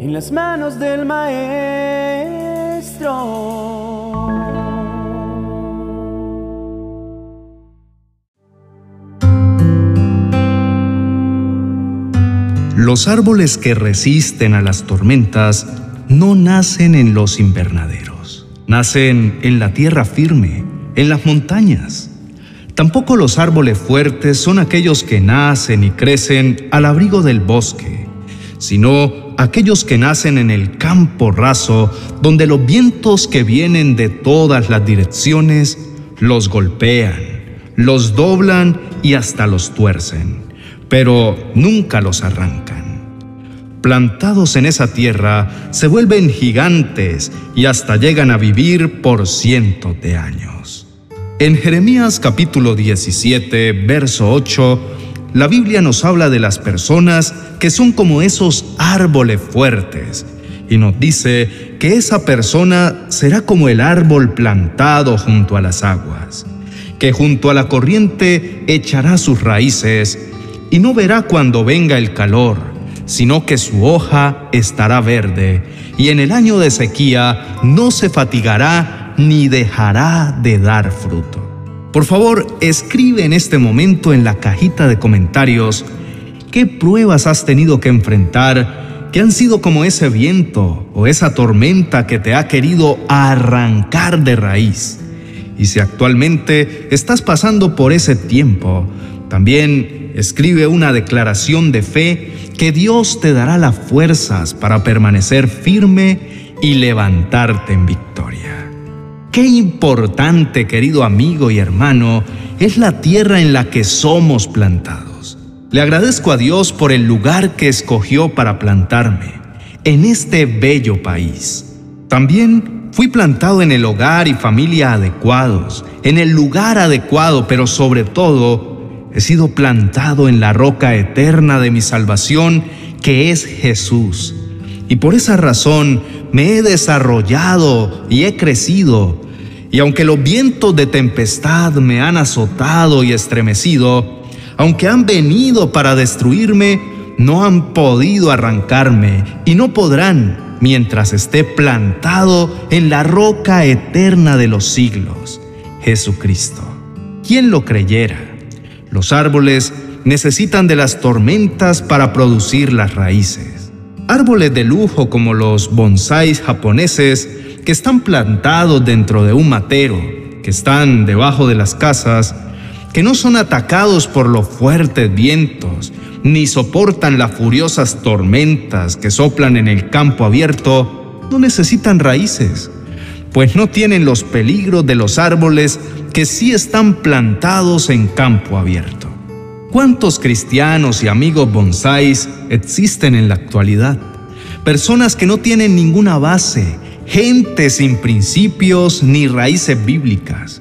en las manos del maestro. Los árboles que resisten a las tormentas no nacen en los invernaderos, nacen en la tierra firme, en las montañas. Tampoco los árboles fuertes son aquellos que nacen y crecen al abrigo del bosque, sino aquellos que nacen en el campo raso, donde los vientos que vienen de todas las direcciones los golpean, los doblan y hasta los tuercen pero nunca los arrancan. Plantados en esa tierra, se vuelven gigantes y hasta llegan a vivir por cientos de años. En Jeremías capítulo 17, verso 8, la Biblia nos habla de las personas que son como esos árboles fuertes y nos dice que esa persona será como el árbol plantado junto a las aguas, que junto a la corriente echará sus raíces y no verá cuando venga el calor, sino que su hoja estará verde, y en el año de sequía no se fatigará ni dejará de dar fruto. Por favor, escribe en este momento en la cajita de comentarios qué pruebas has tenido que enfrentar que han sido como ese viento o esa tormenta que te ha querido arrancar de raíz. Y si actualmente estás pasando por ese tiempo, también escribe una declaración de fe que Dios te dará las fuerzas para permanecer firme y levantarte en victoria. Qué importante, querido amigo y hermano, es la tierra en la que somos plantados. Le agradezco a Dios por el lugar que escogió para plantarme, en este bello país. También fui plantado en el hogar y familia adecuados, en el lugar adecuado, pero sobre todo He sido plantado en la roca eterna de mi salvación, que es Jesús. Y por esa razón me he desarrollado y he crecido. Y aunque los vientos de tempestad me han azotado y estremecido, aunque han venido para destruirme, no han podido arrancarme y no podrán mientras esté plantado en la roca eterna de los siglos, Jesucristo. ¿Quién lo creyera? Los árboles necesitan de las tormentas para producir las raíces. Árboles de lujo como los bonsáis japoneses que están plantados dentro de un matero, que están debajo de las casas, que no son atacados por los fuertes vientos, ni soportan las furiosas tormentas que soplan en el campo abierto, no necesitan raíces, pues no tienen los peligros de los árboles que sí están plantados en campo abierto. ¿Cuántos cristianos y amigos bonsáis existen en la actualidad? Personas que no tienen ninguna base, gente sin principios ni raíces bíblicas,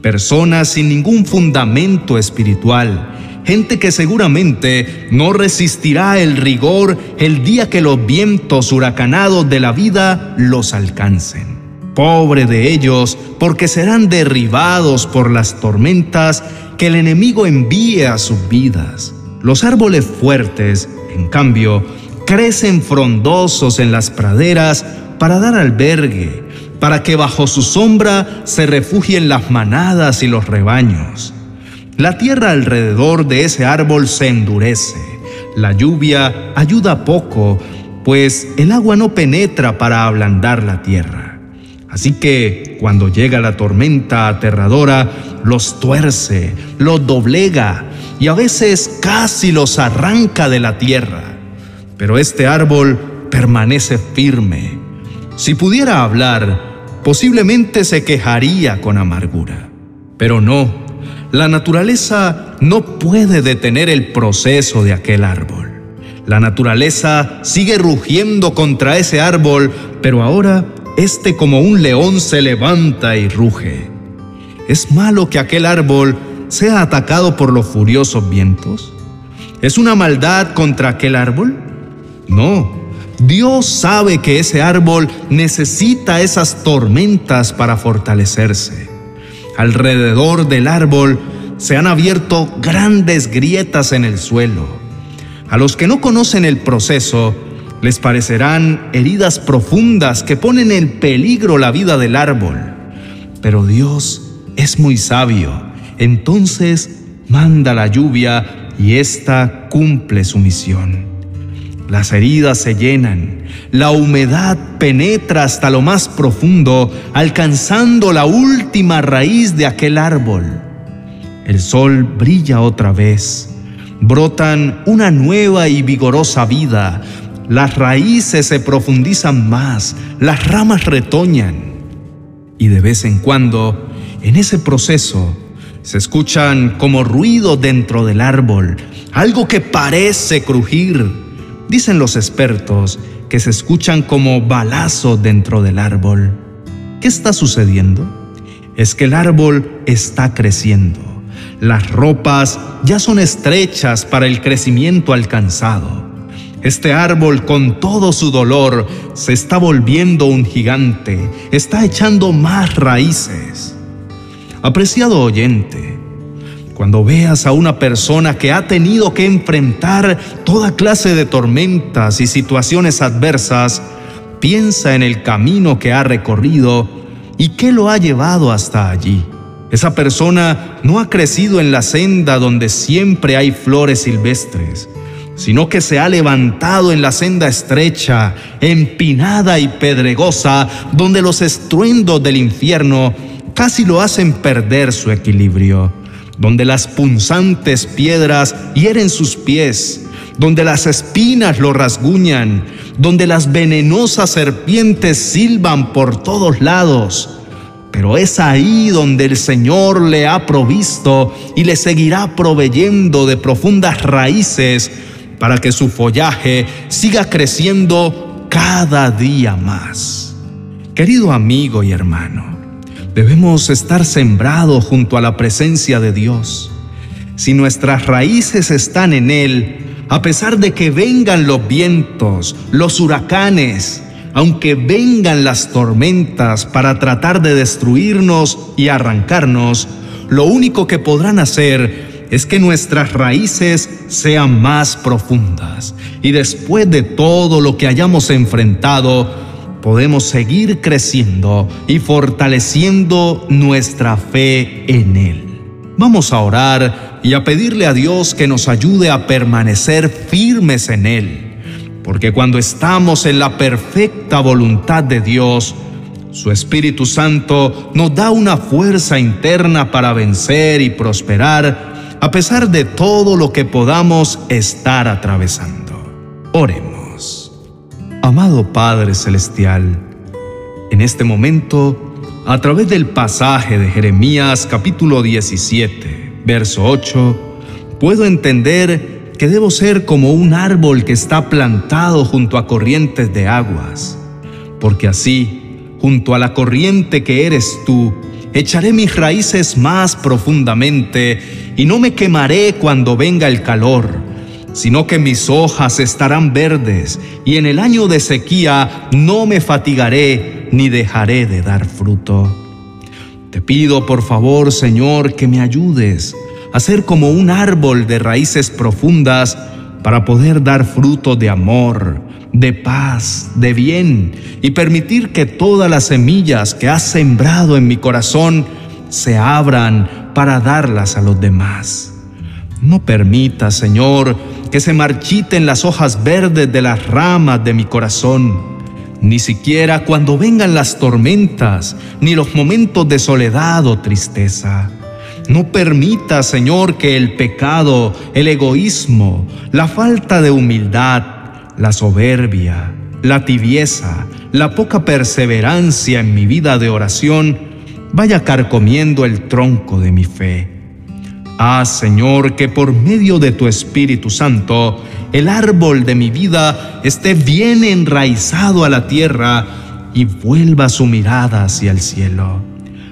personas sin ningún fundamento espiritual, gente que seguramente no resistirá el rigor el día que los vientos huracanados de la vida los alcancen. Pobre de ellos, porque serán derribados por las tormentas que el enemigo envíe a sus vidas. Los árboles fuertes, en cambio, crecen frondosos en las praderas para dar albergue, para que bajo su sombra se refugien las manadas y los rebaños. La tierra alrededor de ese árbol se endurece. La lluvia ayuda poco, pues el agua no penetra para ablandar la tierra. Así que cuando llega la tormenta aterradora, los tuerce, los doblega y a veces casi los arranca de la tierra. Pero este árbol permanece firme. Si pudiera hablar, posiblemente se quejaría con amargura. Pero no, la naturaleza no puede detener el proceso de aquel árbol. La naturaleza sigue rugiendo contra ese árbol, pero ahora este como un león se levanta y ruge. ¿Es malo que aquel árbol sea atacado por los furiosos vientos? ¿Es una maldad contra aquel árbol? No, Dios sabe que ese árbol necesita esas tormentas para fortalecerse. Alrededor del árbol se han abierto grandes grietas en el suelo. A los que no conocen el proceso, Les parecerán heridas profundas que ponen en peligro la vida del árbol. Pero Dios es muy sabio. Entonces manda la lluvia y ésta cumple su misión. Las heridas se llenan, la humedad penetra hasta lo más profundo, alcanzando la última raíz de aquel árbol. El sol brilla otra vez, brotan una nueva y vigorosa vida, las raíces se profundizan más, las ramas retoñan. Y de vez en cuando, en ese proceso, se escuchan como ruido dentro del árbol, algo que parece crujir Dicen los expertos que se escuchan como balazos dentro del árbol. ¿Qué está sucediendo? Es que el árbol está creciendo. Las ropas ya son estrechas para el crecimiento alcanzado. Este árbol con todo su dolor se está volviendo un gigante, está echando más raíces. Apreciado oyente, cuando veas a una persona que ha tenido que enfrentar toda clase de tormentas y situaciones adversas, piensa en el camino que ha recorrido y qué lo ha llevado hasta allí. Esa persona no ha crecido en la senda donde siempre hay flores silvestres, sino que se ha levantado en la senda estrecha, empinada y pedregosa, donde los estruendos del infierno casi lo hacen perder su equilibrio donde las punzantes piedras hieren sus pies, donde las espinas lo rasguñan, donde las venenosas serpientes silban por todos lados. Pero es ahí donde el Señor le ha provisto y le seguirá proveyendo de profundas raíces para que su follaje siga creciendo cada día más. Querido amigo y hermano, Debemos estar sembrados junto a la presencia de Dios. Si nuestras raíces están en Él, a pesar de que vengan los vientos, los huracanes, aunque vengan las tormentas para tratar de destruirnos y arrancarnos, lo único que podrán hacer es que nuestras raíces sean más profundas. Y después de todo lo que hayamos enfrentado, podemos seguir creciendo y fortaleciendo nuestra fe en Él. Vamos a orar y a pedirle a Dios que nos ayude a permanecer firmes en Él, porque cuando estamos en la perfecta voluntad de Dios, su Espíritu Santo nos da una fuerza interna para vencer y prosperar a pesar de todo lo que podamos estar atravesando. Oremos. Amado Padre Celestial, en este momento, a través del pasaje de Jeremías capítulo 17, verso 8, puedo entender que debo ser como un árbol que está plantado junto a corrientes de aguas, porque así, junto a la corriente que eres tú, echaré mis raíces más profundamente y no me quemaré cuando venga el calor sino que mis hojas estarán verdes, y en el año de sequía no me fatigaré ni dejaré de dar fruto. Te pido por favor, Señor, que me ayudes a ser como un árbol de raíces profundas para poder dar fruto de amor, de paz, de bien, y permitir que todas las semillas que has sembrado en mi corazón se abran para darlas a los demás. No permita, Señor, que se marchiten las hojas verdes de las ramas de mi corazón, ni siquiera cuando vengan las tormentas, ni los momentos de soledad o tristeza. No permita, Señor, que el pecado, el egoísmo, la falta de humildad, la soberbia, la tibieza, la poca perseverancia en mi vida de oración vaya carcomiendo el tronco de mi fe. Haz, Señor, que por medio de tu Espíritu Santo el árbol de mi vida esté bien enraizado a la tierra y vuelva su mirada hacia el cielo.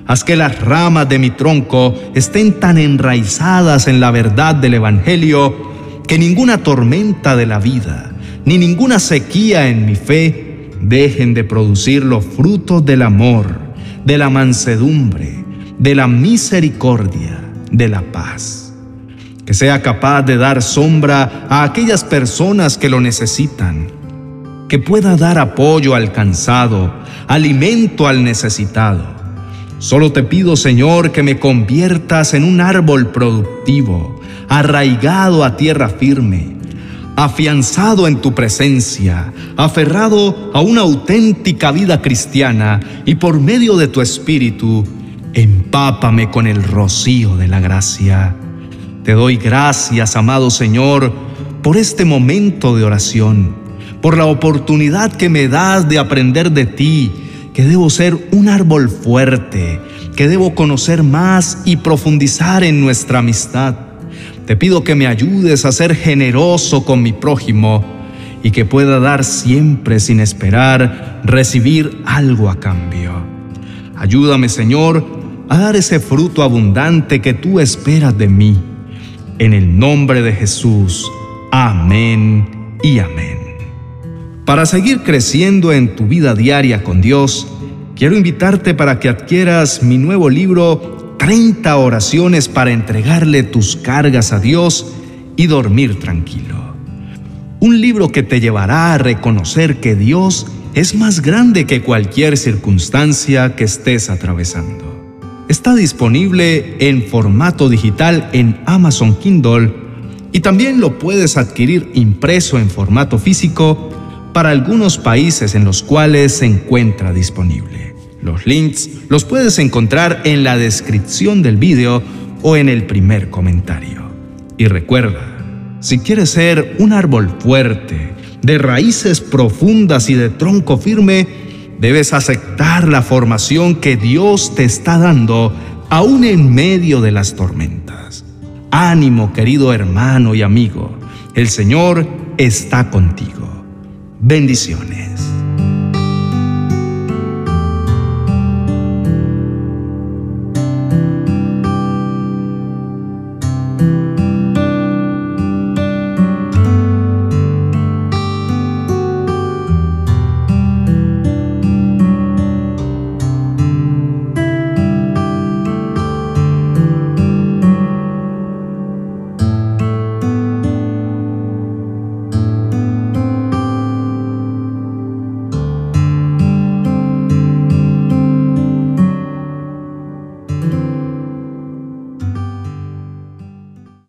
Haz que las ramas de mi tronco estén tan enraizadas en la verdad del Evangelio que ninguna tormenta de la vida, ni ninguna sequía en mi fe dejen de producir los frutos del amor, de la mansedumbre, de la misericordia de la paz. Que sea capaz de dar sombra a aquellas personas que lo necesitan. que pueda dar apoyo al cansado, alimento al necesitado. Solo te pido, Señor, que me conviertas en un árbol productivo, arraigado a tierra firme, afianzado en tu presencia, aferrado a una auténtica vida cristiana y por medio de tu espíritu, empápame con el rocío de la gracia. Te doy gracias, amado Señor, por este momento de oración, por la oportunidad que me das de aprender de ti, que debo ser un árbol fuerte, que debo conocer más y profundizar en nuestra amistad. Te pido que me ayudes a ser generoso con mi prójimo y que pueda dar siempre sin esperar recibir algo a cambio. Ayúdame, Señor, a dar ese fruto abundante que tú esperas de mí en el nombre de Jesús. Amén y amén. Para seguir creciendo en tu vida diaria con Dios, quiero invitarte para que adquieras mi nuevo libro 30 oraciones para entregarle tus cargas a Dios y dormir tranquilo. Un libro que te llevará a reconocer que Dios es más grande que cualquier circunstancia que estés atravesando. Está disponible en formato digital en Amazon Kindle y también lo puedes adquirir impreso en formato físico para algunos países en los cuales se encuentra disponible. Los links los puedes encontrar en la descripción del video o en el primer comentario. Y recuerda, si quieres ser un árbol fuerte, de raíces profundas y de tronco firme, Debes aceptar la formación que Dios te está dando aún en medio de las tormentas. Ánimo, querido hermano y amigo, el Señor está contigo. Bendiciones.